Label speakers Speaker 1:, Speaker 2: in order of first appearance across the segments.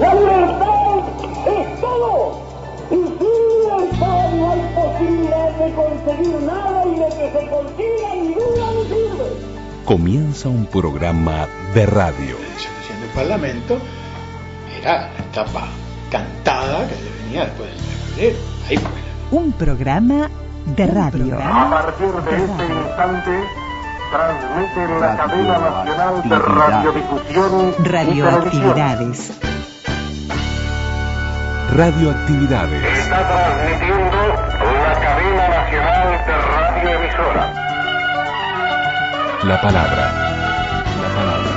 Speaker 1: La libertad es todo. Y sin libertad no hay posibilidad de conseguir nada y de que se consiga ni duda ni sirve.
Speaker 2: Comienza un programa de radio.
Speaker 3: En el Parlamento era la etapa cantada que venía después del febrero. Ahí fue.
Speaker 4: Un programa de radio.
Speaker 5: A partir de este instante, transmite la cadena nacional de radiodifusión y
Speaker 4: Radioactividades.
Speaker 2: Radioactividades.
Speaker 5: Está transmitiendo la cadena nacional de radioemisora.
Speaker 2: La palabra. La palabra.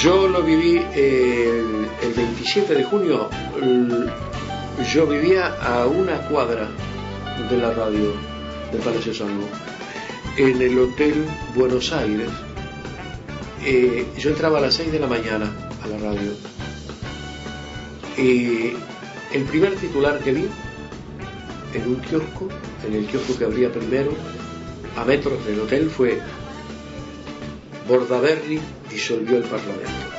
Speaker 6: Yo lo viví el, el 27 de junio. Yo vivía a una cuadra de la radio del Palacio Salvo, en el Hotel Buenos Aires. Eh, yo entraba a las 6 de la mañana a la radio. Y el primer titular que vi en un kiosco, en el kiosco que abría primero, a metros del hotel, fue Bordaberry disolvió el Parlamento.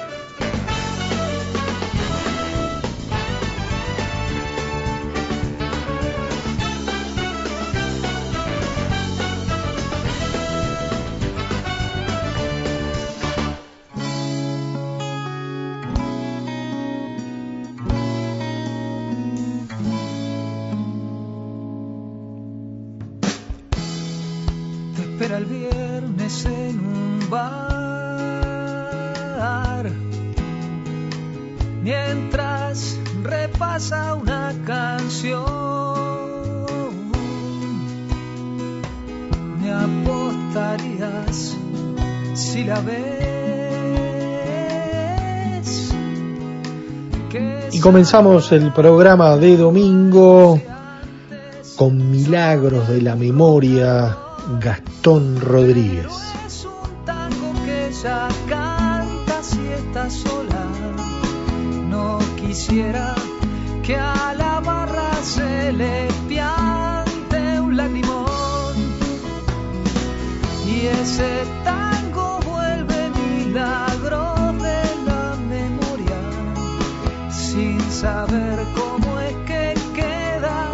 Speaker 7: Viernes en un bar. Mientras repasa una canción, me apostarías si la ves.
Speaker 8: Y comenzamos el programa de domingo con Milagros de la Memoria, Gastón Rodríguez.
Speaker 7: Es un tango que canta si está sola. No quisiera que a la barra se le piante un lagrimón. Y ese tango vuelve milagro de la memoria. Sin saber cómo es que queda,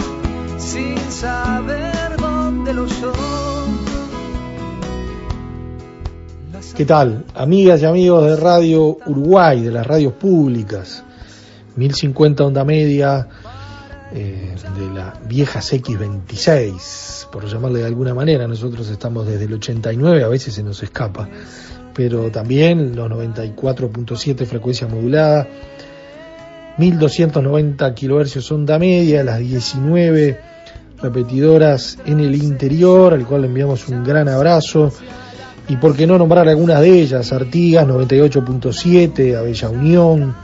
Speaker 7: sin saber dónde lo son.
Speaker 8: ¿Qué tal? Amigas y amigos de Radio Uruguay, de las radios públicas, 1050 onda media, eh, de la vieja X26, por llamarle de alguna manera. Nosotros estamos desde el 89, a veces se nos escapa, pero también los 94.7 frecuencia modulada, 1290 kilohercios onda media, las 19 repetidoras en el interior, al cual le enviamos un gran abrazo. Y por qué no nombrar algunas de ellas, Artigas 98.7, Abella Unión,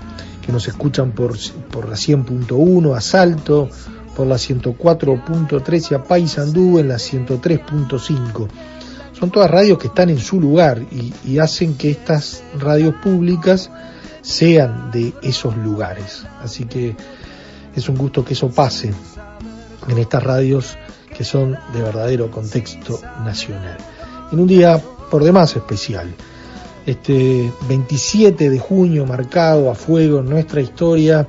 Speaker 8: que nos escuchan por, por la 100.1, Asalto, por la 104.3 y a Paysandú en la 103.5. Son todas radios que están en su lugar y hacen que estas radios públicas sean de esos lugares. Así que es un gusto que eso pase en estas radios que son de verdadero contexto nacional. En un día por demás especial, este 27 de junio marcado a fuego en nuestra historia,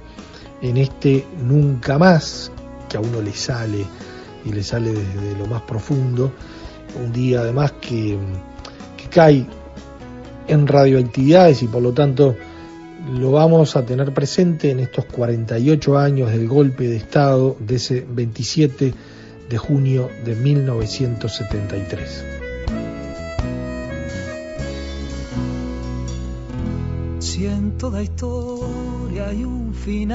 Speaker 8: en este nunca más que a uno le sale y le sale desde lo más profundo, un día además que, que cae en radioactividades y por lo tanto lo vamos a tener presente en estos 48 años del golpe de Estado de ese 27 de junio de 1973.
Speaker 7: Si en toda historia hay un final,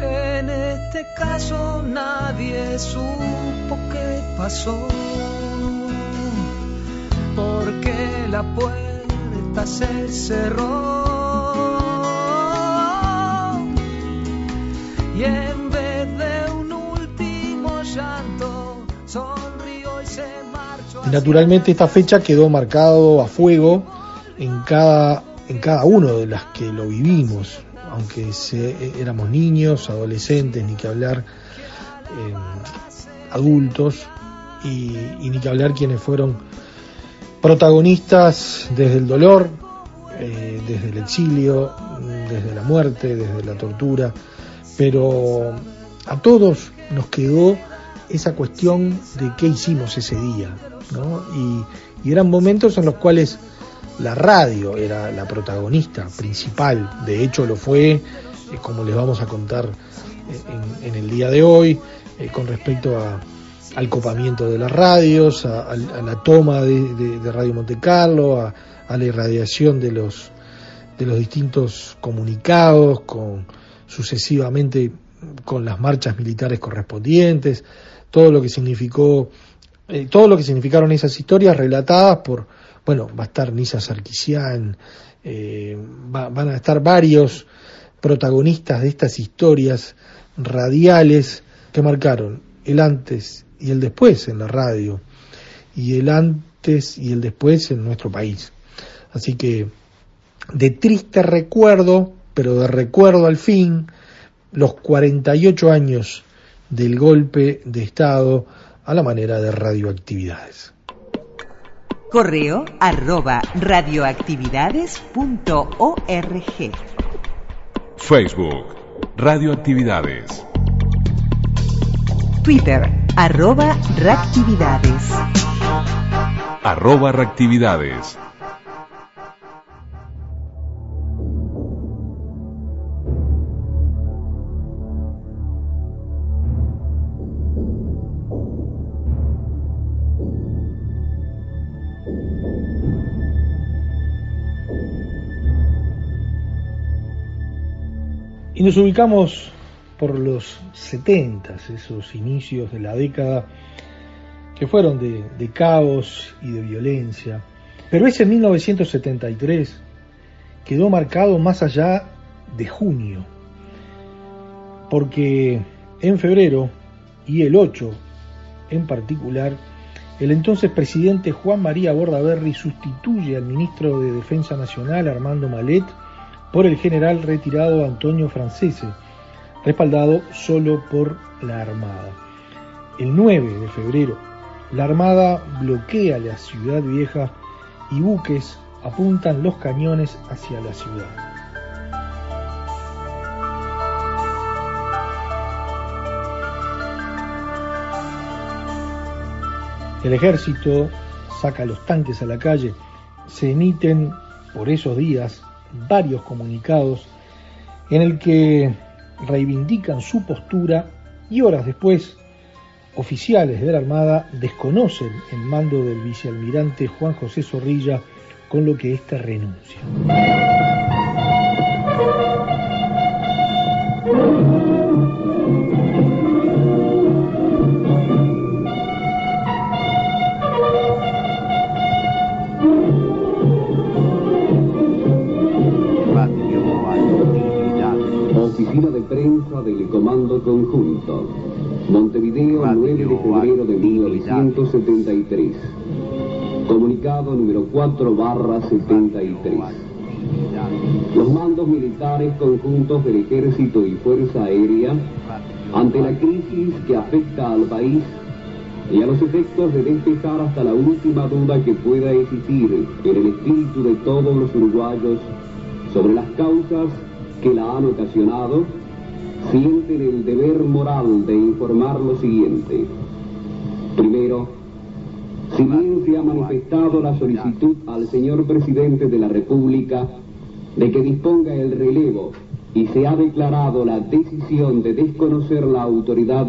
Speaker 7: en este caso nadie supo qué pasó, porque la puerta se cerró. Y en
Speaker 8: naturalmente esta fecha quedó marcado a fuego en cada, en cada uno de las que lo vivimos, aunque se- éramos niños, adolescentes, ni que hablar, adultos y, y, ni que hablar quienes fueron protagonistas desde el dolor, eh, desde el exilio, desde la muerte, desde la tortura, pero a todos nos quedó esa cuestión de qué hicimos ese día, ¿no? Y, eran momentos en los cuales la radio era la protagonista principal, de hecho lo fue, eh, como les vamos a contar eh, en, el día de hoy, con respecto a, al copamiento de las radios, a, la toma de, Radio Monte Carlo, a, la irradiación de los, de los distintos comunicados, con sucesivamente con las marchas militares correspondientes, todo lo que significó, eh, todo lo que significaron esas historias relatadas por, bueno, va a estar Nisa Sarkisian, eh, van a estar varios protagonistas de estas historias radiales que marcaron el antes y el después en la radio, y el antes y el después en nuestro país. Así que de triste recuerdo, pero de recuerdo al fin, los 48 años del golpe de Estado a la manera de radioactividades.
Speaker 4: Correo arroba radioactividades.org.
Speaker 2: Facebook, Radioactividades.
Speaker 4: Twitter, arroba reactividades.
Speaker 2: Arroba reactividades.
Speaker 8: Y nos ubicamos por los 70, esos inicios de la década que fueron de, caos y de violencia. Pero ese 1973 quedó marcado más allá de junio, porque en febrero y el 8 en particular, el entonces presidente Juan María Bordaberry sustituye al ministro de Defensa Nacional Armando Malet por el general retirado Antonio Francese, respaldado solo por la Armada. El 9 de febrero, la Armada bloquea la ciudad vieja y buques apuntan los cañones hacia la ciudad. El ejército saca los tanques a la calle, se emiten por esos días varios comunicados en el que reivindican su postura y horas después oficiales de la Armada desconocen el mando del vicealmirante Juan José Zorrilla con lo que éste renuncia.
Speaker 9: Del Comando Conjunto. Montevideo, 9 de febrero de 1973. Comunicado número 4 barra 73. Los mandos militares conjuntos del Ejército y Fuerza Aérea, ante la crisis que afecta al país y a los efectos de despejar hasta la última duda que pueda existir en el espíritu de todos los uruguayos sobre las causas que la han ocasionado, sienten el deber moral de informar lo siguiente. Primero, si bien se ha manifestado la solicitud al señor presidente de la República de que disponga el relevo y se ha declarado la decisión de desconocer la autoridad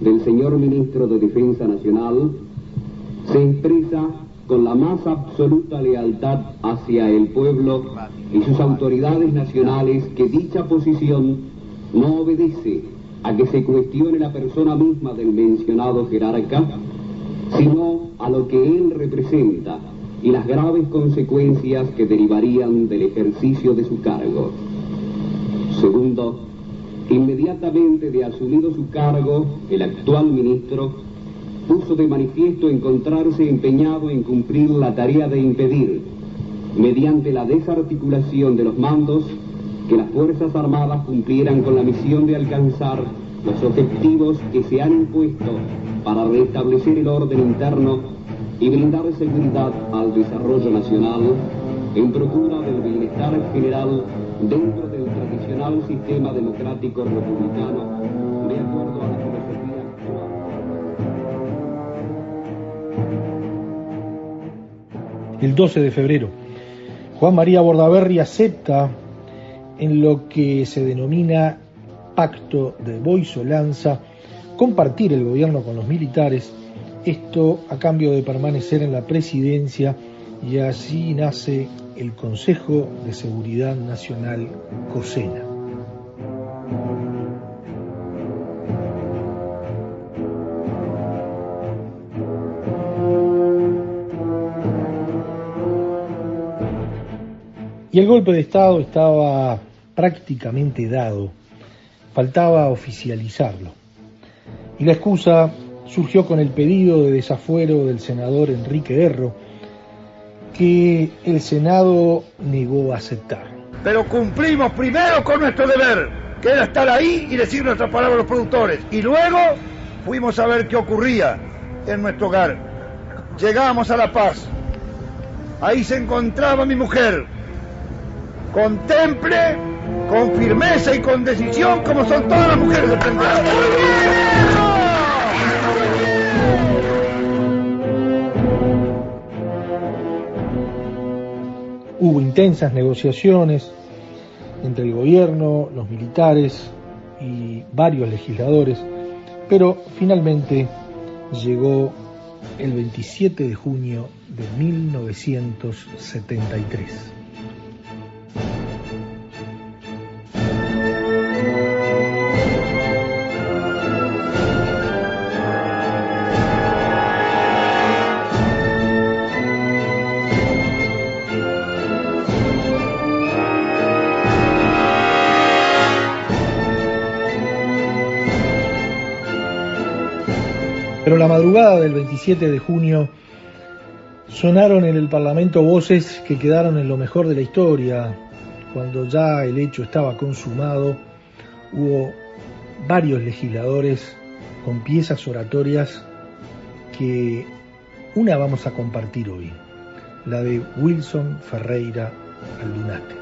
Speaker 9: del señor ministro de Defensa Nacional, se expresa con la más absoluta lealtad hacia el pueblo y sus autoridades nacionales que dicha posición no obedece a que se cuestione la persona misma del mencionado jerarca, sino a lo que él representa y las graves consecuencias que derivarían del ejercicio de su cargo. Segundo, inmediatamente de asumido su cargo, el actual ministro puso de manifiesto encontrarse empeñado en cumplir la tarea de impedir, mediante la desarticulación de los mandos, que las Fuerzas Armadas cumplieran con la misión de alcanzar los objetivos que se han impuesto para restablecer el orden interno y brindar seguridad al desarrollo nacional en procura del bienestar general dentro del tradicional sistema democrático republicano de acuerdo a la filosofía actual.
Speaker 8: El 12 de febrero, Juan María Bordaberry acepta en lo que se denomina pacto de Boisolanza compartir el gobierno con los militares, esto a cambio de permanecer en la presidencia y así nace el Consejo de Seguridad Nacional COSENA. Y el golpe de Estado estaba prácticamente dado, faltaba oficializarlo. Y la excusa surgió con el pedido de desafuero del senador Enrique Erro, que el Senado negó a aceptar.
Speaker 10: Pero cumplimos primero con nuestro deber, que era estar ahí y decir nuestra palabra a los productores. Y luego fuimos a ver qué ocurría en nuestro hogar. Llegamos a La Paz. Ahí se encontraba mi mujer. Contemple con firmeza y con decisión como son todas las mujeres de
Speaker 8: Hubo intensas negociaciones entre el gobierno, los militares y varios legisladores, pero finalmente llegó el 27 de junio de 1973. Madrugada del 27 de junio sonaron en el Parlamento voces que quedaron en lo mejor de la historia. Cuando ya el hecho estaba consumado, hubo varios legisladores con piezas oratorias que una vamos a compartir hoy, la de Wilson Ferreira Aldunate.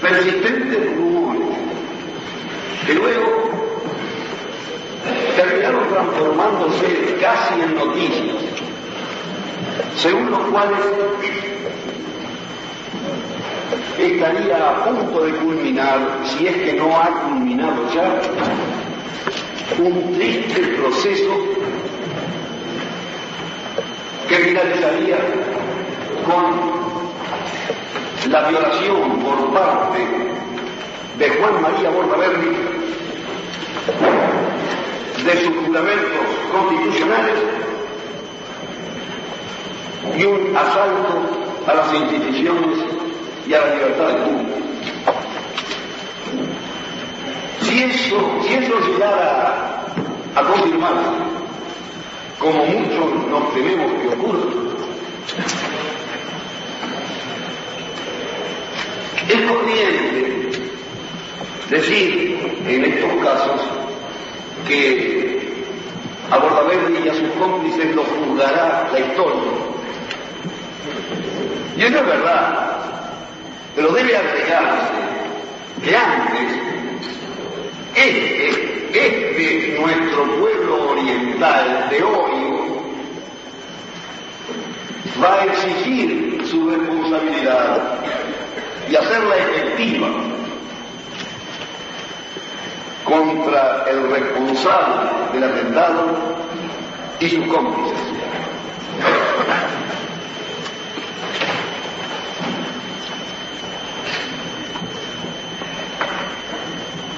Speaker 11: Persistentes rumores que luego terminaron transformándose casi en noticias, según los cuales estaría a punto de culminar, si es que no ha culminado ya, un triste proceso que finalizaría con la violación por parte de Juan María Bordaberry de sus fundamentos constitucionales y un asalto a las instituciones y a la libertad del público. Si eso, si eso llegara a confirmarse, como muchos nos tememos que ocurra, es conveniente decir en estos casos que a Bordaberry y a sus cómplices los juzgará la historia. Y eso es verdad, pero debe agregarse que antes este, este nuestro pueblo oriental de hoy va a exigir su responsabilidad y hacerla efectiva contra el responsable del atentado y sus cómplices.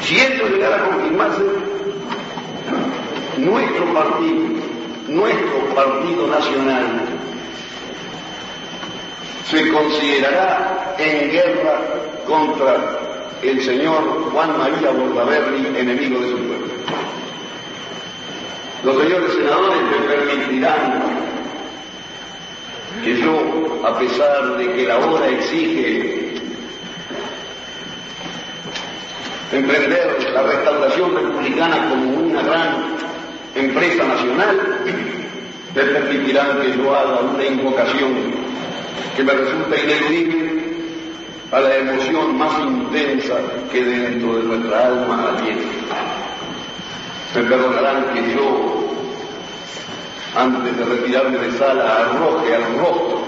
Speaker 11: Si esto llegara a confirmarse, nuestro partido nuestro Partido Nacional se considerará en guerra contra el señor Juan María Bordaberry, enemigo de su pueblo. Los señores senadores me permitirán que yo, a pesar de que la hora exige emprender la restauración republicana como una gran empresa nacional, me permitirán que yo haga una invocación que me resulta ineludible a la emoción más intensa que dentro de nuestra alma tiene. Me perdonarán que yo, antes de retirarme de sala, arroje al rostro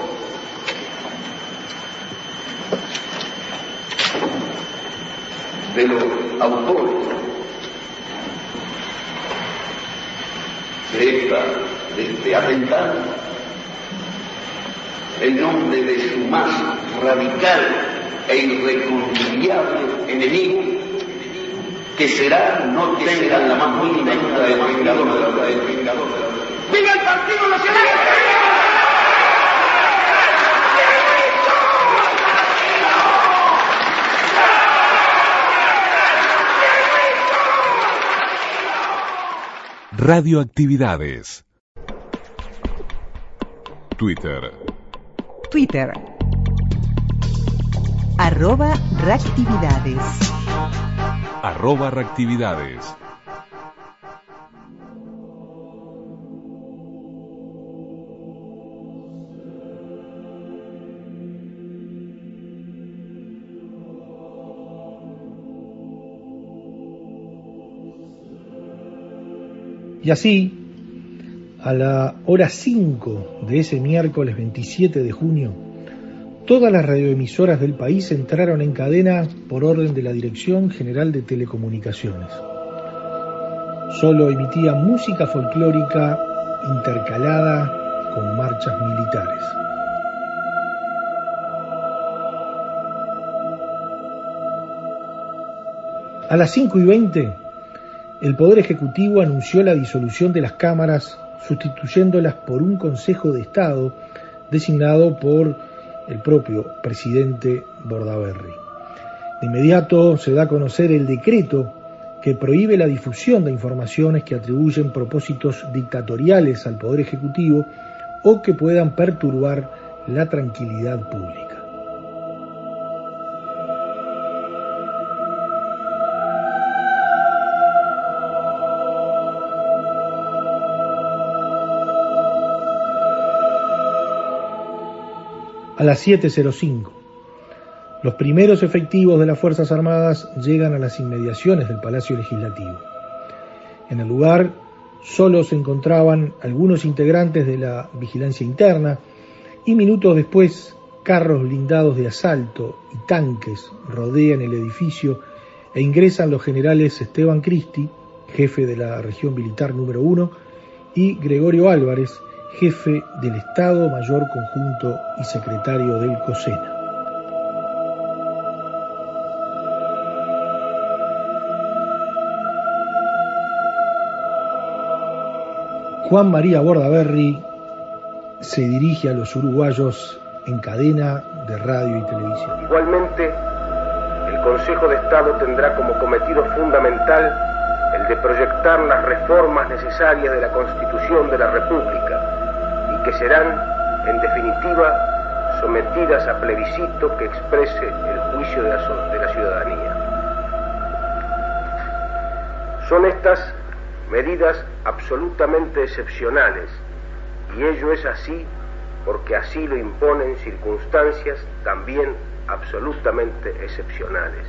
Speaker 11: de los autores de, esta, de este atentado el nombre de su más radical e irreconciliable enemigo, que será, no tengan la más mínima duda del vengador de la verdad del vengador de. ¡Viva el Partido Nacional!
Speaker 2: Radioactividades. Twitter.
Speaker 4: Twitter. Arroba reactividades.
Speaker 2: Arroba reactividades.
Speaker 8: Y así, a la hora 5 de ese miércoles 27 de junio, todas las radioemisoras del país entraron en cadena por orden de la Dirección General de Telecomunicaciones. Solo emitía música folclórica intercalada con marchas militares. A las 5 y 20, el Poder Ejecutivo anunció la disolución de las cámaras, sustituyéndolas por un Consejo de Estado designado por el propio presidente Bordaberry. De inmediato se da a conocer el decreto que prohíbe la difusión de informaciones que atribuyen propósitos dictatoriales al Poder Ejecutivo o que puedan perturbar la tranquilidad pública. A las 7.05. Los primeros efectivos de las Fuerzas Armadas llegan a las inmediaciones del Palacio Legislativo. En el lugar solo se encontraban algunos integrantes de la vigilancia interna y minutos después carros blindados de asalto y tanques rodean el edificio e ingresan los generales Esteban Cristi, jefe de la región militar número uno, y Gregorio Álvarez, jefe del Estado Mayor Conjunto y secretario del COSENA. Juan María Bordaberry se dirige a los uruguayos en cadena de radio y televisión.
Speaker 12: Igualmente, el Consejo de Estado tendrá como cometido fundamental el de proyectar las reformas necesarias de la Constitución de la República que serán, en definitiva, sometidas a plebiscito que exprese el juicio de la, ciudadanía. Son estas medidas absolutamente excepcionales y ello es así porque así lo imponen circunstancias también absolutamente excepcionales.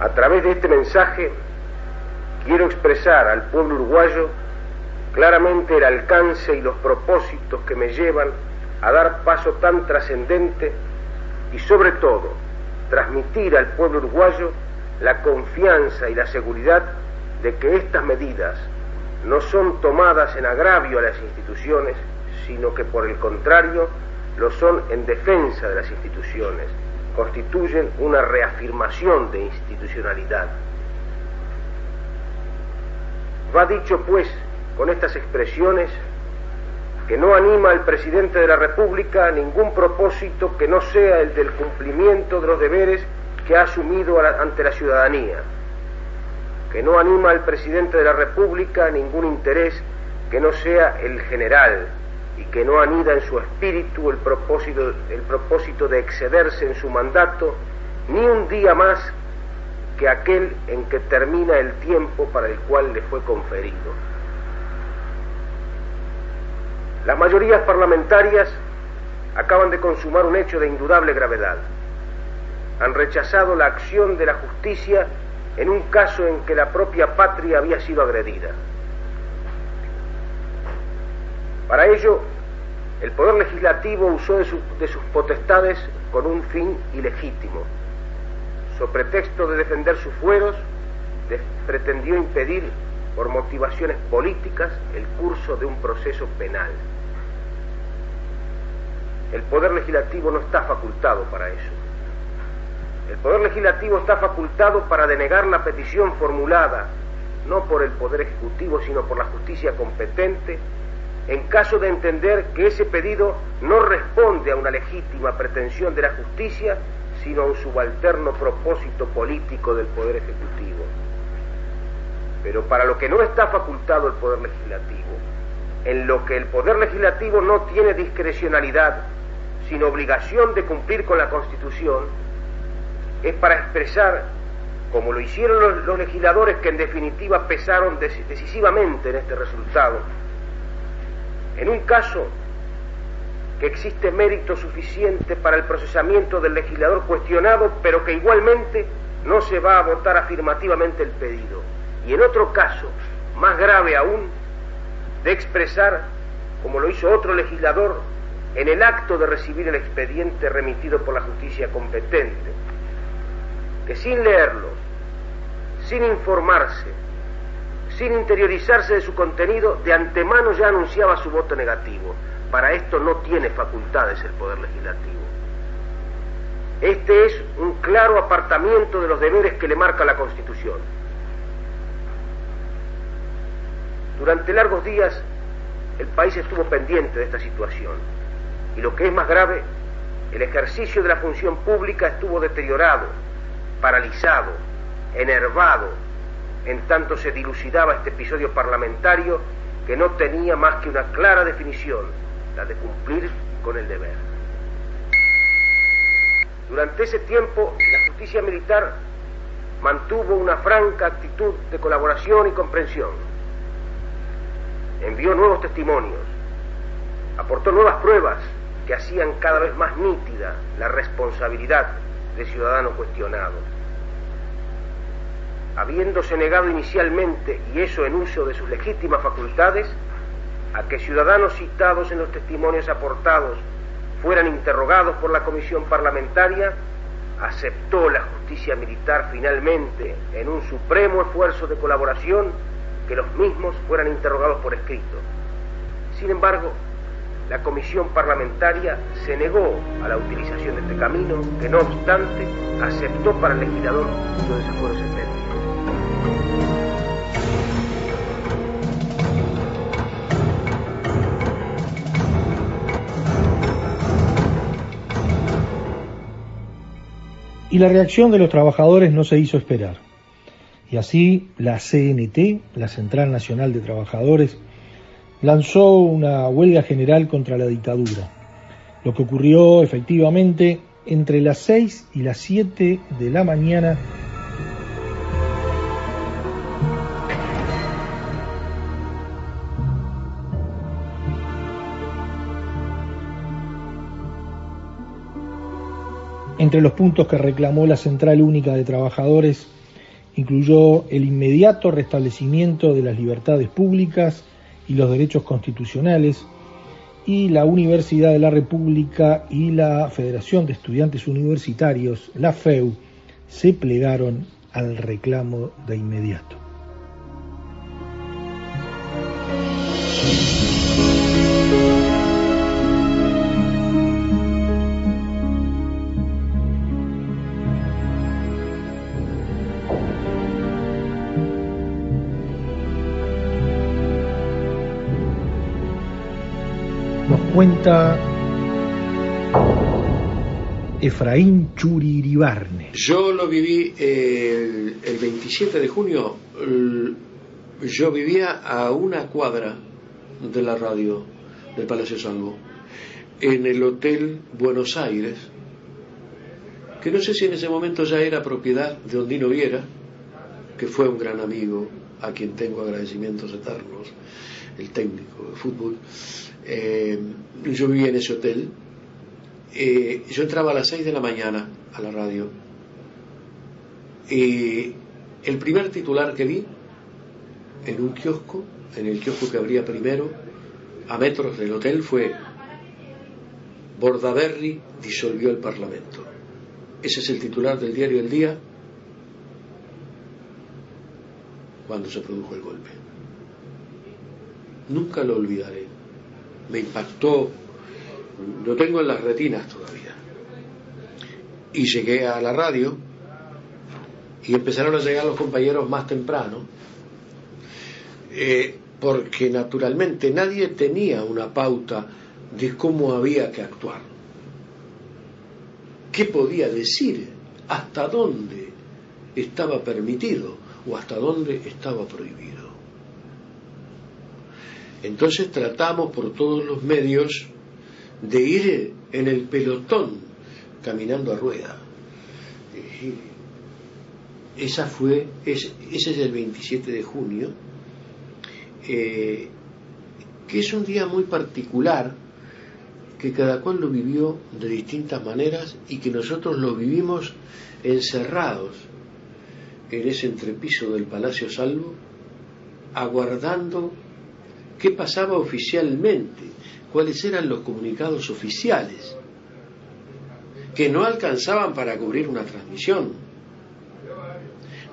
Speaker 12: A través de este mensaje quiero expresar al pueblo uruguayo claramente el alcance y los propósitos que me llevan a dar paso tan trascendente y sobre todo transmitir al pueblo uruguayo la confianza y la seguridad de que estas medidas no son tomadas en agravio a las instituciones, sino que por el contrario lo son en defensa de las instituciones, constituyen una reafirmación de institucionalidad. Va dicho pues con estas expresiones que no anima al presidente de la República a ningún propósito que no sea el del cumplimiento de los deberes que ha asumido ante la ciudadanía, que no anima al presidente de la República a ningún interés que no sea el general y que no anida en su espíritu el propósito, el propósito de excederse en su mandato ni un día más que aquel en que termina el tiempo para el cual le fue conferido. Las mayorías parlamentarias acaban de consumar un hecho de indudable gravedad. Han rechazado la acción de la justicia en un caso en que la propia patria había sido agredida. Para ello, el Poder Legislativo usó de, sus potestades con un fin ilegítimo. Sobre pretexto de defender sus fueros, pretendió impedir por motivaciones políticas el curso de un proceso penal. El Poder Legislativo no está facultado para eso. El Poder Legislativo está facultado para denegar la petición formulada, no por el Poder Ejecutivo, sino por la justicia competente, en caso de entender que ese pedido no responde a una legítima pretensión de la justicia, sino a un subalterno propósito político del Poder Ejecutivo. Pero para lo que no está facultado el Poder Legislativo, en lo que el Poder Legislativo no tiene discrecionalidad, sin obligación de cumplir con la Constitución, es para expresar, como lo hicieron los, legisladores que en definitiva pesaron decisivamente en este resultado, en un caso que existe mérito suficiente para el procesamiento del legislador cuestionado, pero que igualmente no se va a votar afirmativamente el pedido. Y en otro caso, más grave aún, de expresar, como lo hizo otro legislador, en el acto de recibir el expediente remitido por la justicia competente, que sin leerlo, sin informarse, sin interiorizarse de su contenido, de antemano ya anunciaba su voto negativo. Para esto no tiene facultades el Poder Legislativo. Este es un claro apartamiento de los deberes que le marca la Constitución. Durante largos días el país estuvo pendiente de esta situación y lo que es más grave, el ejercicio de la función pública estuvo deteriorado, paralizado, enervado, en tanto se dilucidaba este episodio parlamentario que no tenía más que una clara definición, la de cumplir con el deber. Durante ese tiempo, la justicia militar mantuvo una franca actitud de colaboración y comprensión envió nuevos testimonios, aportó nuevas pruebas que hacían cada vez más nítida la responsabilidad de ciudadano cuestionado. Habiéndose negado inicialmente, y eso en uso de sus legítimas facultades, a que ciudadanos citados en los testimonios aportados fueran interrogados por la comisión parlamentaria, aceptó la justicia militar finalmente en un supremo esfuerzo de colaboración que los mismos fueran interrogados por escrito. Sin embargo, la comisión parlamentaria se negó a la utilización de este camino, que no obstante aceptó para el legislador los desafueros extendidos.
Speaker 8: Y la reacción de los trabajadores no se hizo esperar. Y así la CNT, la Central Nacional de Trabajadores, lanzó una huelga general contra la dictadura, lo que ocurrió efectivamente entre las 6 y las 7 de la mañana. Entre los puntos que reclamó la Central Única de Trabajadores incluyó el inmediato restablecimiento de las libertades públicas y los derechos constitucionales, y la Universidad de la República y la Federación de Estudiantes Universitarios, la FEU, se plegaron al reclamo de inmediato. Cuenta Efraín Churiribarne.
Speaker 6: Yo lo viví el, el 27 de junio, yo vivía a una cuadra de la radio del Palacio Salvo, en el Hotel Buenos Aires, que no sé si en ese momento ya era propiedad de Ondino Viera, que fue un gran amigo, a quien tengo agradecimientos eternos, el técnico de fútbol. Eh, yo vivía en ese hotel. Eh, yo entraba a las 6 de la mañana a la radio. Y el primer titular que vi en un kiosco, en el kiosco que abría primero, a metros del hotel, fue Bordaberry disolvió el Parlamento. Ese es el titular del diario El Día cuando se produjo el golpe. Nunca lo olvidaré. Me impactó, lo tengo en las retinas todavía. Y llegué a la radio y empezaron a llegar los compañeros más temprano, eh, porque naturalmente nadie tenía una pauta de cómo había que actuar. ¿Qué podía decir? ¿Hasta dónde estaba permitido o hasta dónde estaba prohibido? Entonces tratamos por todos los medios de ir en el pelotón caminando a rueda. Y Esa fue, es- ese es el 27 de junio, eh, que es un día muy particular, que cada cual lo vivió de distintas maneras y que nosotros lo vivimos encerrados en ese entrepiso del Palacio Salvo, aguardando qué pasaba oficialmente, cuáles eran los comunicados oficiales, que no alcanzaban para cubrir una transmisión.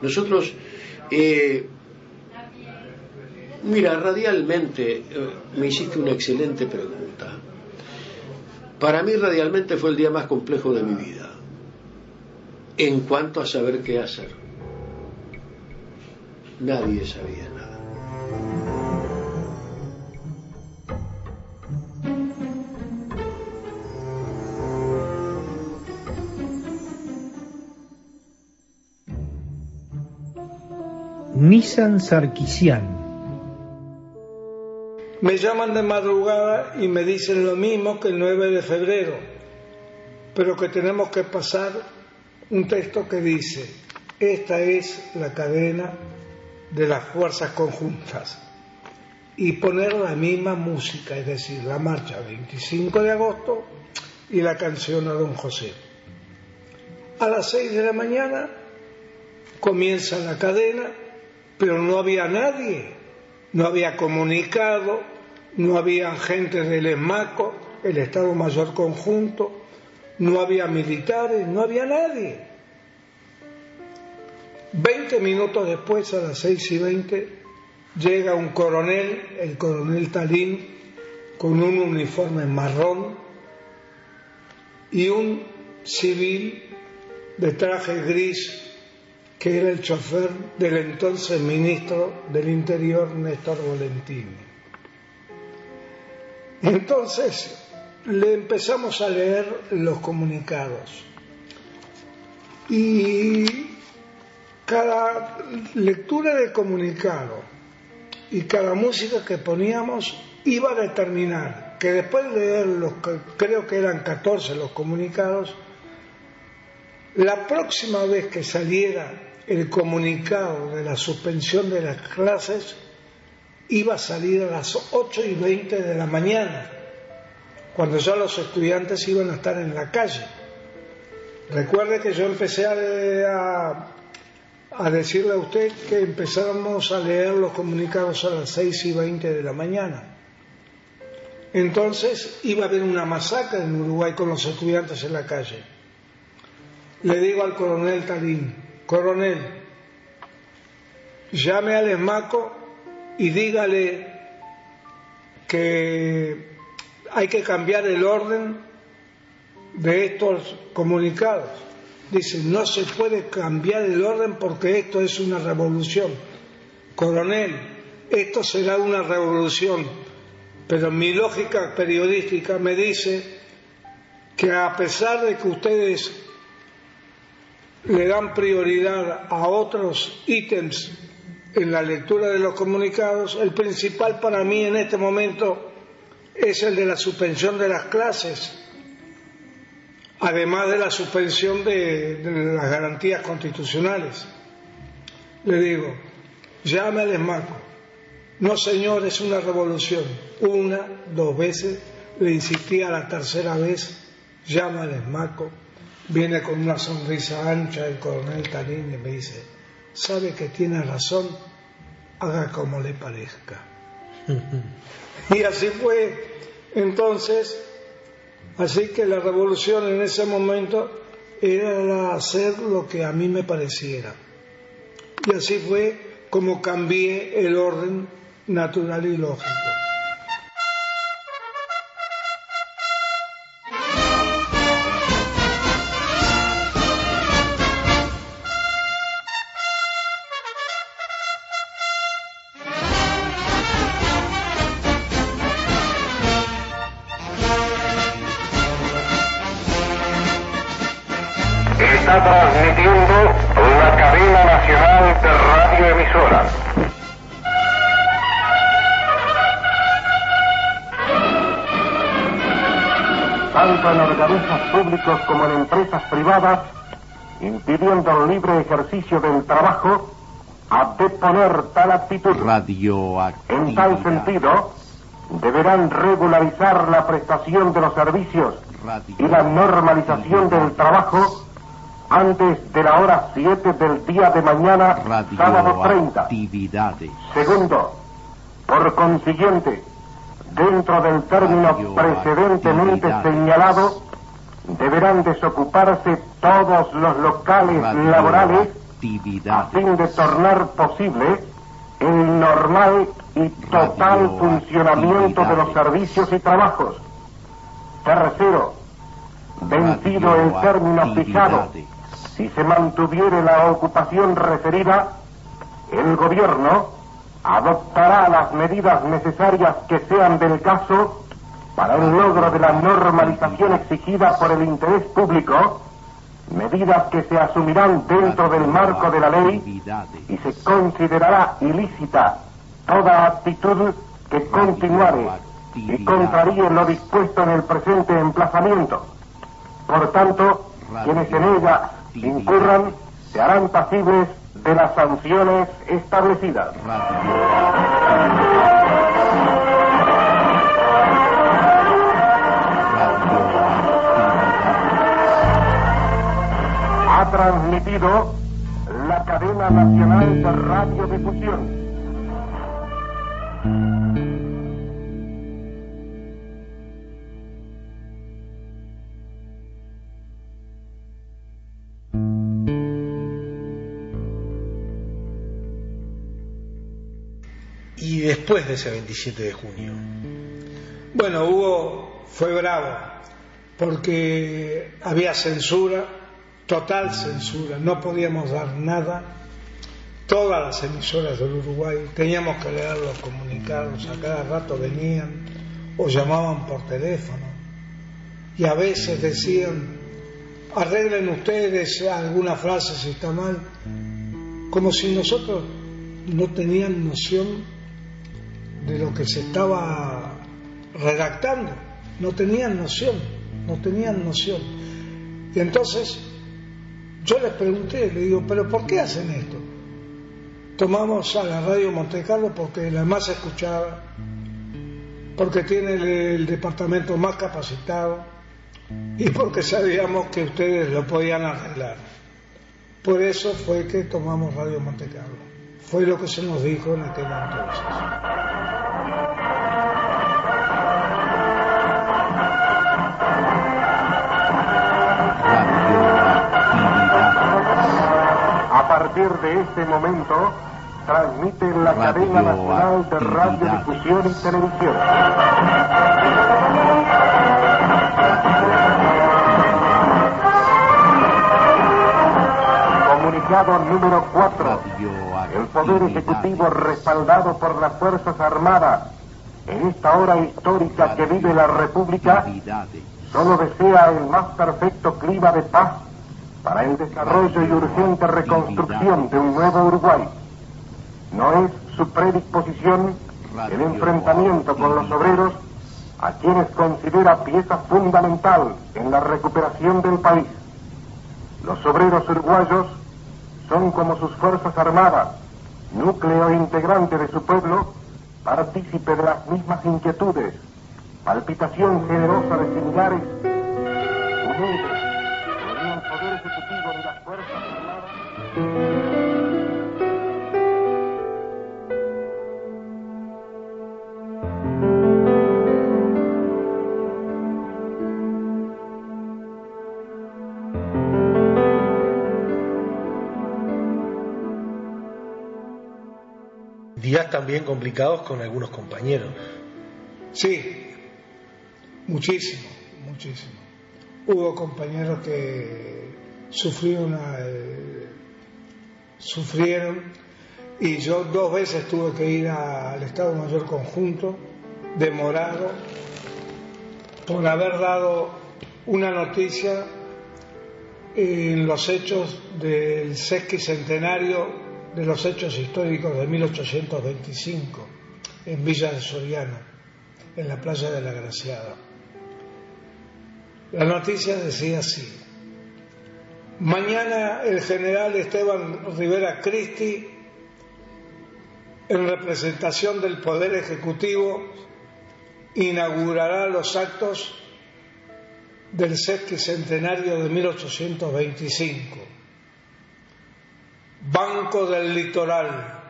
Speaker 6: Nosotros, eh, mira, radialmente, eh, me hiciste una excelente pregunta. Para mí radialmente fue el día más complejo de mi vida, en cuanto a saber qué hacer. Nadie sabía
Speaker 8: Nissan Sarkisian.
Speaker 13: Me llaman de madrugada y me dicen lo mismo que el 9 de febrero, pero que tenemos que pasar un texto que dice, esta es la cadena de las fuerzas conjuntas, y poner la misma música, es decir, la marcha 25 de agosto y la canción a don José. A las 6 de la mañana comienza la cadena, pero no había nadie, no había comunicado, no había gente del ESMACO, el Estado Mayor Conjunto, no había militares, no había nadie. Veinte minutos después, a las seis y veinte, llega un coronel, el coronel Talín, con un uniforme marrón y un civil de traje gris que era el chofer del entonces ministro del Interior, Néstor Volentini. Entonces le empezamos a leer los comunicados y cada lectura de comunicado y cada música que poníamos iba a determinar que después de leer los, creo que eran 14 los comunicados, la próxima vez que saliera el comunicado de la suspensión de las clases iba a salir a las 8 y 20 de la mañana, cuando ya los estudiantes iban a estar en la calle. Recuerde que yo empecé a, a- decirle a usted que empezáramos a leer los comunicados a las 6 y 20 de la mañana. Entonces iba a haber una masacre en Uruguay con los estudiantes en la calle. Le digo al coronel Talín, coronel, llame al ESMACO y dígale que hay que cambiar el orden de estos comunicados. Dice, no se puede cambiar el orden porque esto es una revolución. Coronel, esto será una revolución, pero mi lógica periodística me dice que a pesar de que ustedes le dan prioridad a otros ítems en la lectura de los comunicados, el principal para mí en este momento es el de la suspensión de las clases, además de la suspensión de, las garantías constitucionales. Le digo, llame al esmaco. No, señor, es una revolución. Una, dos veces, le insistí a la tercera vez, llama al esmaco. Viene con una sonrisa ancha el coronel Tarín y me dice, sabe que tiene razón, haga como le parezca. y así fue. Entonces, así que la revolución en ese momento era hacer lo que a mí me pareciera. Y así fue como cambié el orden natural y lógico.
Speaker 5: Impidiendo el libre ejercicio del trabajo, a deponer tal actitud. En tal sentido, deberán regularizar la prestación de los servicios y la normalización del trabajo antes de la hora 7 del día de mañana, sábado 30. Segundo, por consiguiente, dentro del término precedentemente señalado, deberán desocuparse todos los locales laborales a fin de tornar posible el normal y total funcionamiento de los servicios y trabajos. Tercero, vencido el término fijado, si se mantuviere la ocupación referida, el gobierno adoptará las medidas necesarias que sean del caso para el logro de la normalización exigida por el interés público, medidas que se asumirán dentro del marco de la ley y se considerará ilícita toda actitud que continuare y contraríe lo dispuesto en el presente emplazamiento. Por tanto, quienes en ella incurran se harán pasibles de las sanciones establecidas. Transmitido la cadena nacional de radiodifusión.
Speaker 8: Y después de ese 27 de junio.
Speaker 13: Bueno, Hugo fue bravo porque había censura total censura, no podíamos dar nada. Todas las emisoras del Uruguay teníamos que leer los comunicados, a cada rato venían o llamaban por teléfono y a veces decían, arreglen ustedes alguna frase si está mal, como si nosotros no tenían noción de lo que se estaba redactando, no tenían noción, no tenían noción. Y entonces yo les pregunté, le digo, pero ¿por qué hacen esto? Tomamos a la radio Monte Carlo porque la más escuchada, porque tiene el, departamento más capacitado y porque sabíamos que ustedes lo podían arreglar. Por eso fue que tomamos Radio Monte Carlo. Fue lo que se nos dijo en aquel entonces.
Speaker 5: Partir de este momento, transmite la cadena nacional de radiodifusión y televisión. Comunicado número 4. El Poder Ejecutivo respaldado por las Fuerzas Armadas en esta hora histórica que vive la República, solo desea el más perfecto clima de paz para el desarrollo y urgente reconstrucción de un nuevo Uruguay. No es su predisposición el enfrentamiento con los obreros a quienes considera pieza fundamental en la recuperación del país. Los obreros uruguayos son como sus fuerzas armadas, núcleo integrante de su pueblo, partícipe de las mismas inquietudes, palpitación generosa de similares,
Speaker 8: días también complicados con algunos compañeros.
Speaker 13: Sí, muchísimo, muchísimo. Hubo compañeros que sufrieron, eh, sufrieron y yo dos veces tuve que ir al Estado Mayor Conjunto, demorado, por haber dado una noticia en los hechos del sesquicentenario de los hechos históricos de 1825 en Villa de Soriano, en la playa de la Graciada. La noticia decía así, mañana el general Esteban Rivera Cristi, en representación del Poder Ejecutivo, inaugurará los actos del sesquicentenario de 1825 Banco del Litoral,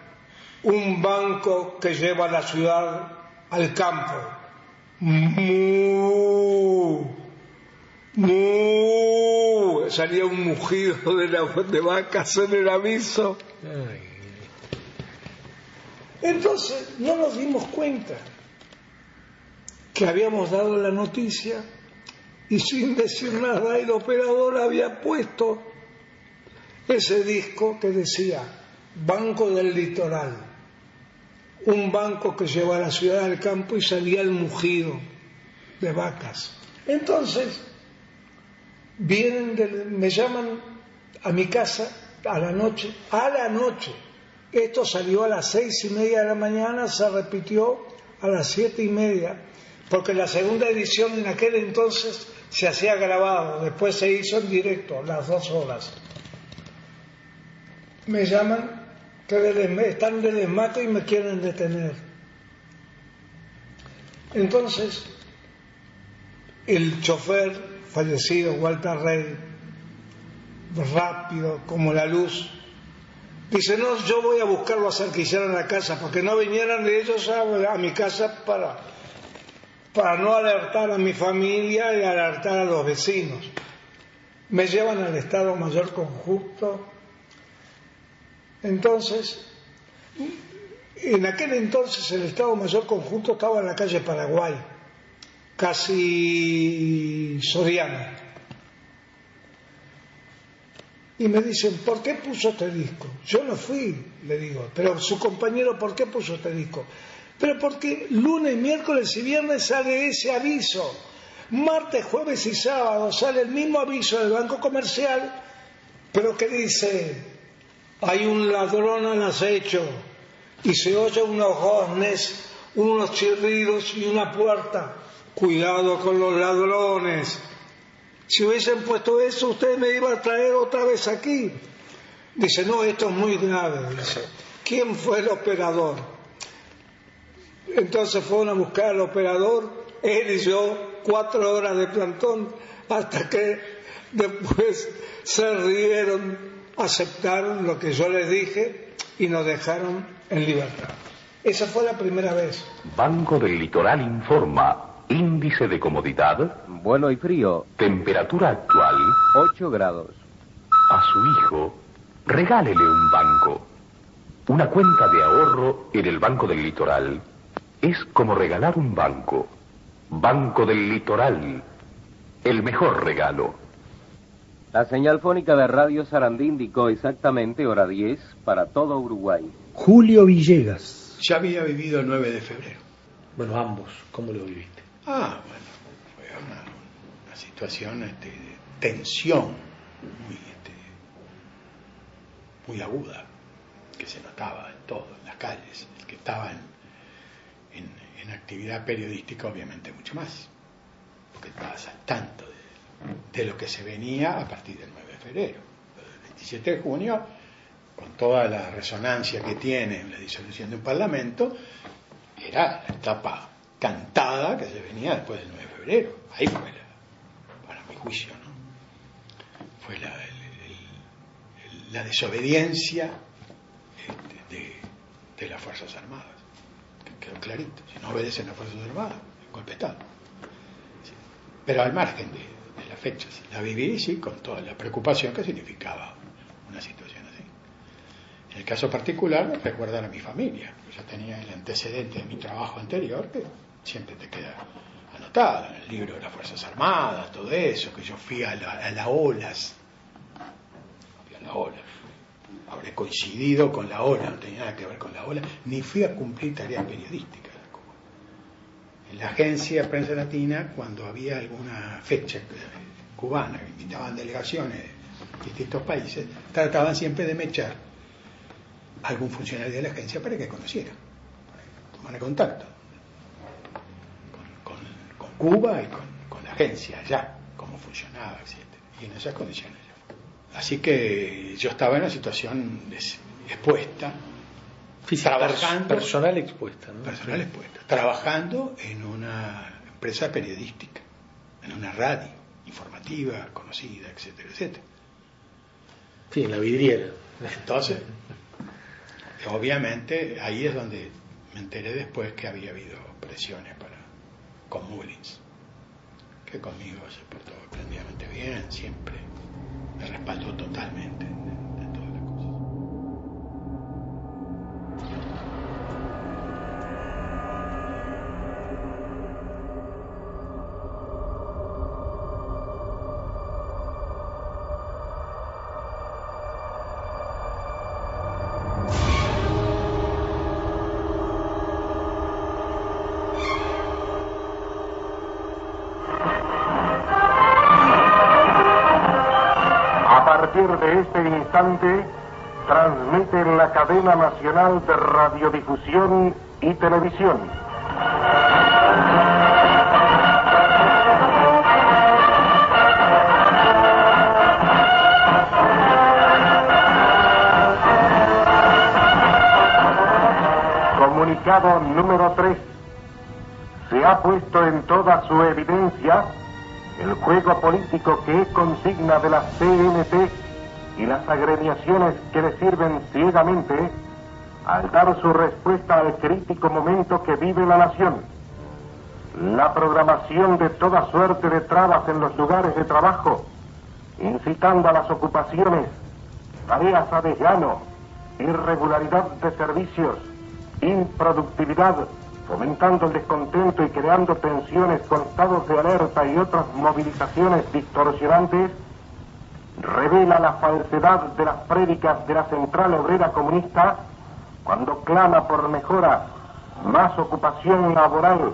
Speaker 13: un banco que lleva la ciudad al campo. Salía un mugido de, la, de vacas en el aviso. Entonces no nos dimos cuenta que habíamos dado la noticia y sin decir nada el operador había puesto ese disco que decía Banco del Litoral, un banco que lleva a la ciudad al campo y salía el mugido de vacas. Entonces, vienen, me llaman a mi casa a la noche, a la noche. Esto salió a las seis y media de la mañana, se repitió a las siete y media, porque la segunda edición en aquel entonces se hacía grabado, después se hizo en directo, las dos horas me llaman que están de desmato y me quieren detener. Entonces, el chofer fallecido, Walter Rey, rápido como la luz, dice, no, yo voy a buscarlo a hacer que hicieran la casa, porque no vinieran de ellos a, a mi casa para, para no alertar a mi familia y alertar a los vecinos. Me llevan al Estado Mayor Conjunto. Entonces, en aquel entonces el Estado Mayor Conjunto estaba en la calle Paraguay, casi Soriana. Y me dicen, ¿por qué puso este disco? Yo no fui, le digo, pero su compañero, ¿por qué puso este disco? Pero porque lunes, miércoles y viernes sale ese aviso. Martes, jueves y sábado sale el mismo aviso del Banco Comercial, pero que dice, hay un ladrón al acecho y se oye unos goznes, unos chirridos y una puerta. Cuidado con los ladrones. Si hubiesen puesto eso, usted me iba a traer otra vez aquí. Dice, no, esto es muy grave. Dice, ¿quién fue el operador? Entonces fueron a buscar al operador, él y yo, cuatro horas de plantón, hasta que después se rieron aceptaron lo que yo les dije y nos dejaron en libertad. Esa fue la primera vez.
Speaker 14: Banco del Litoral informa. Índice de comodidad.
Speaker 15: Bueno y frío.
Speaker 14: Temperatura actual.
Speaker 15: 8 grados.
Speaker 14: A su hijo, regálele un banco. Una cuenta de ahorro en el Banco del Litoral es como regalar un banco. Banco del Litoral. El mejor regalo.
Speaker 15: La señal fónica de Radio Sarandí indicó exactamente hora 10 para todo Uruguay.
Speaker 8: Julio Villegas.
Speaker 3: Ya había vivido el 9 de febrero.
Speaker 8: Bueno, ambos, ¿cómo lo viviste?
Speaker 3: Ah, bueno, fue una, una situación este, de tensión muy, este, muy aguda, que se notaba en todo, en las calles. El que estaba en, en, actividad periodística, obviamente, mucho más, porque estabas al tanto de, de lo que se venía a partir del 9 de febrero. El 27 de junio, con toda la resonancia que tiene la disolución de un parlamento, era la etapa cantada que se venía después del 9 de febrero. Ahí fue la, para mi juicio, ¿no? Fue la, el- la desobediencia este, de, de las Fuerzas Armadas. Que quedó clarito. Si no obedecen las Fuerzas Armadas, el golpe de Estado. Sí. Pero al margen de, de las fechas, la viví, sí, con toda la preocupación que significaba una situación así. En el caso particular, me recuerdan a mi familia. Yo tenía el antecedente de mi trabajo anterior, que siempre te queda anotado en el libro de las Fuerzas Armadas, todo eso, que yo fui a la, a la OLAS. Fui a la OLAS. Habré coincidido con la OLA, no tenía nada que ver con la OLA, ni fui a cumplir tareas periodísticas en la agencia Prensa Latina, cuando había alguna fecha cubana, invitaban delegaciones de distintos países, trataban siempre de mechar a algún funcionario de la agencia para que conociera, para que tomara contacto con, con- con Cuba y con, con la agencia allá, cómo funcionaba, etc. Y en esas condiciones. Así que yo estaba en una situación expuesta,
Speaker 8: Física,
Speaker 3: trabajando,
Speaker 8: personal expuesta. ¿no?
Speaker 3: personal expuesta, trabajando en una empresa periodística, en una radio informativa, conocida, etcétera, etcétera.
Speaker 8: Sí, en la vidriera.
Speaker 3: Entonces, obviamente ahí es donde me enteré después que había habido presiones con Mullins, que conmigo se portó plenamente bien, siempre me respaldó totalmente
Speaker 5: transmite la cadena nacional de radiodifusión y televisión. Comunicado número 3. Se ha puesto en toda su evidencia el juego político que es consigna de la CNT y las agremiaciones que le sirven ciegamente al dar su respuesta al crítico momento que vive la nación. La programación de toda suerte de trabas en los lugares de trabajo, incitando a las ocupaciones, tareas a desgano, irregularidad de servicios, improductividad, fomentando el descontento y creando tensiones con estados de alerta y otras movilizaciones distorsionantes, revela la falsedad de las prédicas de la Central Obrera Comunista cuando clama por mejora, más ocupación laboral,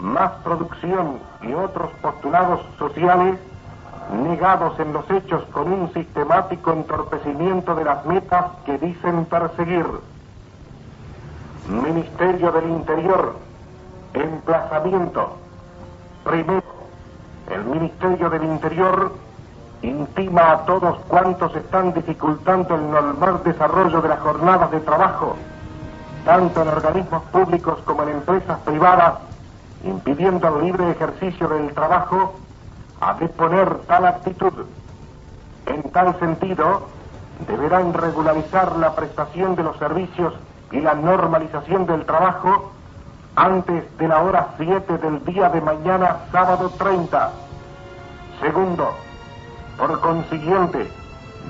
Speaker 5: más producción y otros postulados sociales negados en los hechos con un sistemático entorpecimiento de las metas que dicen perseguir. Ministerio del Interior, emplazamiento. Primero, el Ministerio del Interior intima a todos cuantos están dificultando el normal desarrollo de las jornadas de trabajo, tanto en organismos públicos como en empresas privadas, impidiendo el libre ejercicio del trabajo, a deponer tal actitud. En tal sentido, deberán regularizar la prestación de los servicios y la normalización del trabajo antes de la hora 7 del día de mañana, sábado 30. Segundo, por consiguiente,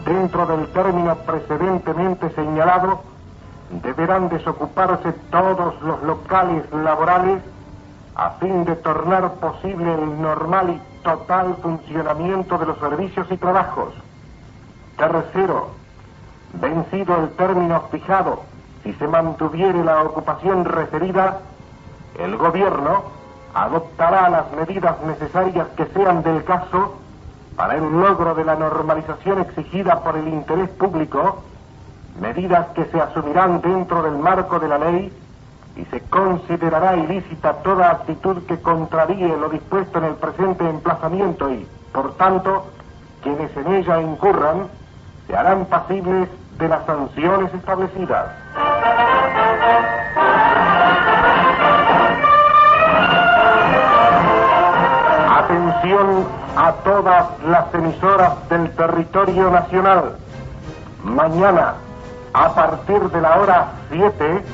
Speaker 5: dentro del término precedentemente señalado, deberán desocuparse todos los locales laborales a fin de tornar posible el normal y total funcionamiento de los servicios y trabajos. Tercero, vencido el término fijado, si se mantuviere la ocupación referida, el gobierno adoptará las medidas necesarias que sean del caso para el logro de la normalización exigida por el interés público, medidas que se asumirán dentro del marco de la ley y se considerará ilícita toda actitud que contraríe lo dispuesto en el presente emplazamiento y, por tanto, quienes en ella incurran se harán pasibles de las sanciones establecidas. Atención a todas las emisoras del territorio nacional. Mañana, a partir de la hora 7,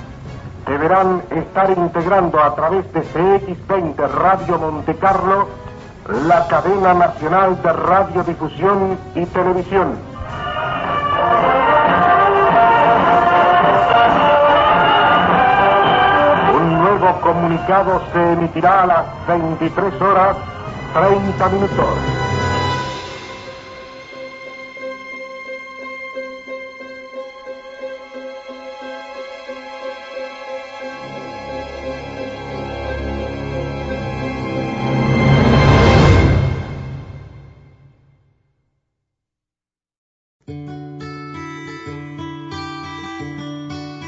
Speaker 5: deberán estar integrando a través de CX20 Radio Monte Carlo la cadena nacional de radiodifusión y televisión. Un nuevo comunicado se emitirá a las 23 horas 30 minutos.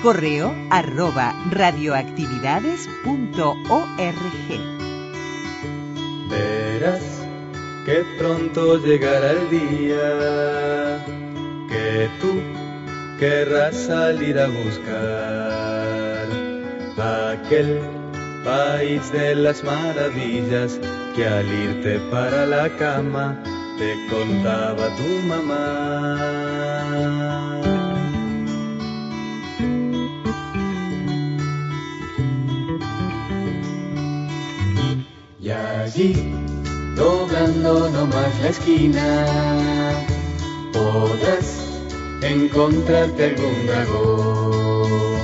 Speaker 4: Correo arroba radioactividades.org.
Speaker 16: Que pronto llegará el día que tú querrás salir a buscar aquel país de las maravillas que al irte para la cama te contaba tu mamá. Y allí, doblando nomás la esquina, podrás encontrarte algún dragón.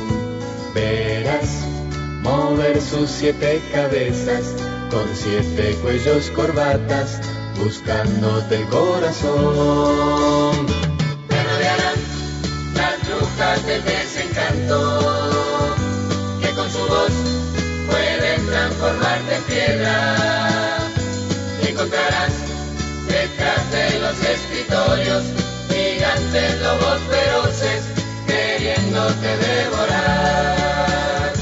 Speaker 16: Verás mover sus siete cabezas con siete cuellos corbatas, buscándote el corazón. Te rodearán las brujas del desencanto, gigantes lobos feroces queriéndote devorar.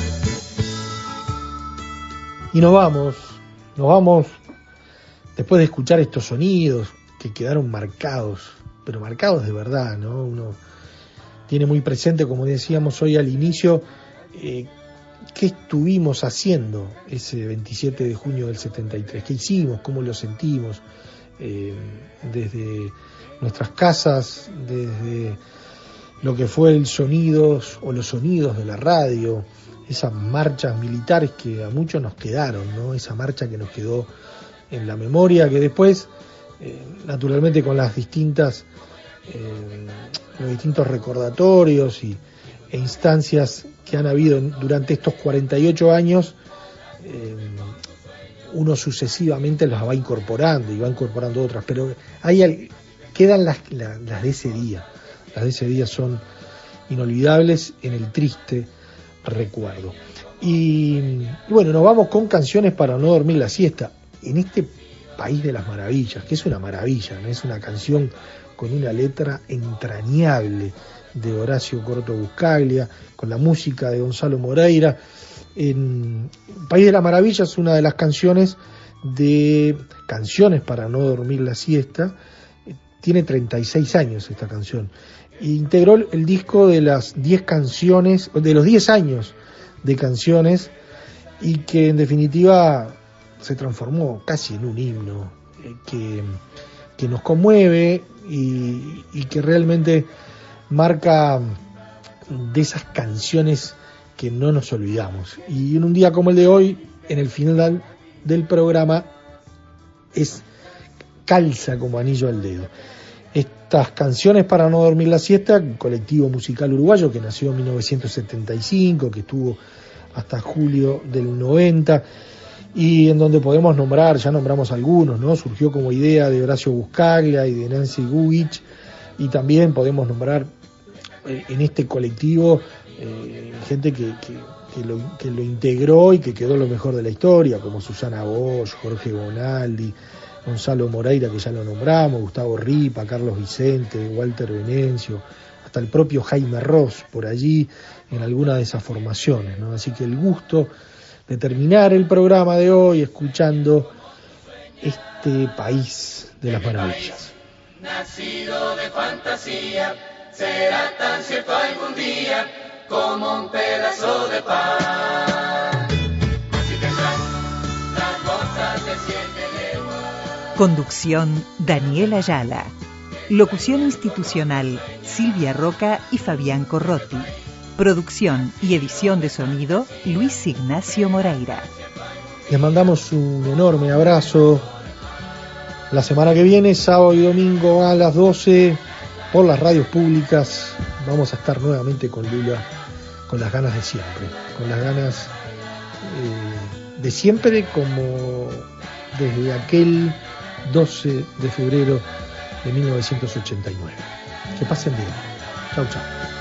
Speaker 8: Y nos vamos, nos vamos después de escuchar estos sonidos que quedaron marcados, pero marcados de verdad, ¿no? Uno tiene muy presente, como decíamos hoy al inicio, eh, qué estuvimos haciendo ese 27 de junio del 73, qué hicimos, cómo lo sentimos, eh, desde nuestras casas, desde lo que fue el sonidos o los sonidos de la radio, esas marchas militares que a muchos nos quedaron, ¿no? esa marcha que nos quedó en la memoria, que después, eh, naturalmente con las distintas, eh, los distintos recordatorios y, e instancias que han habido durante estos 48 años, eh, uno sucesivamente las va incorporando y va incorporando otras, pero hay, quedan las, de ese día, las de ese día son inolvidables en el triste recuerdo. Y, bueno, nos vamos con canciones para no dormir la siesta. En este país de las maravillas, que es una maravilla, ¿no? es una canción con una letra entrañable de Horacio Corto Buscaglia, con la música de Gonzalo Moreira. En País de las Maravillas una de las canciones de Canciones para no dormir la siesta. Tiene 36 años esta canción. E integró el disco de las 10 canciones, de los 10 años de canciones y que en definitiva se transformó casi en un himno que, que nos conmueve y, y que realmente marca de esas canciones que no nos olvidamos. Y en un día como el de hoy, en el final del programa, es calza como anillo al dedo. Estas canciones para no dormir la siesta, colectivo musical uruguayo que nació en 1975, que estuvo hasta julio del 90 y en donde podemos nombrar, ya nombramos algunos, ¿no? Surgió como idea de Horacio Buscaglia y de Nancy Gugich y también podemos nombrar en este colectivo eh, gente que, que, lo, que lo integró y que quedó lo mejor de la historia, como Susana Bosch, Jorge Bonaldi, Gonzalo Moreira, que ya lo nombramos, Gustavo Ripa, Carlos Vicente, Walter Venencio, hasta el propio Jaime Ross por allí en alguna de esas formaciones. ¿no? Así que el gusto de terminar el programa de hoy escuchando este país de las maravillas.
Speaker 17: Nacido de fantasía, será tan cierto algún día como un pedazo de pan.
Speaker 4: Conducción Daniela Ayala. Locución institucional Silvia Roca y Fabián Corrotti. Producción y edición de sonido Luis Ignacio Moreira.
Speaker 8: Les mandamos un enorme abrazo. La semana que viene, sábado y domingo a las 12, por las radios públicas, vamos a estar nuevamente con Lula, con las ganas de siempre, con las ganas eh, de siempre como desde aquel 12 de febrero de 1989. Que pasen bien. Chau, chau.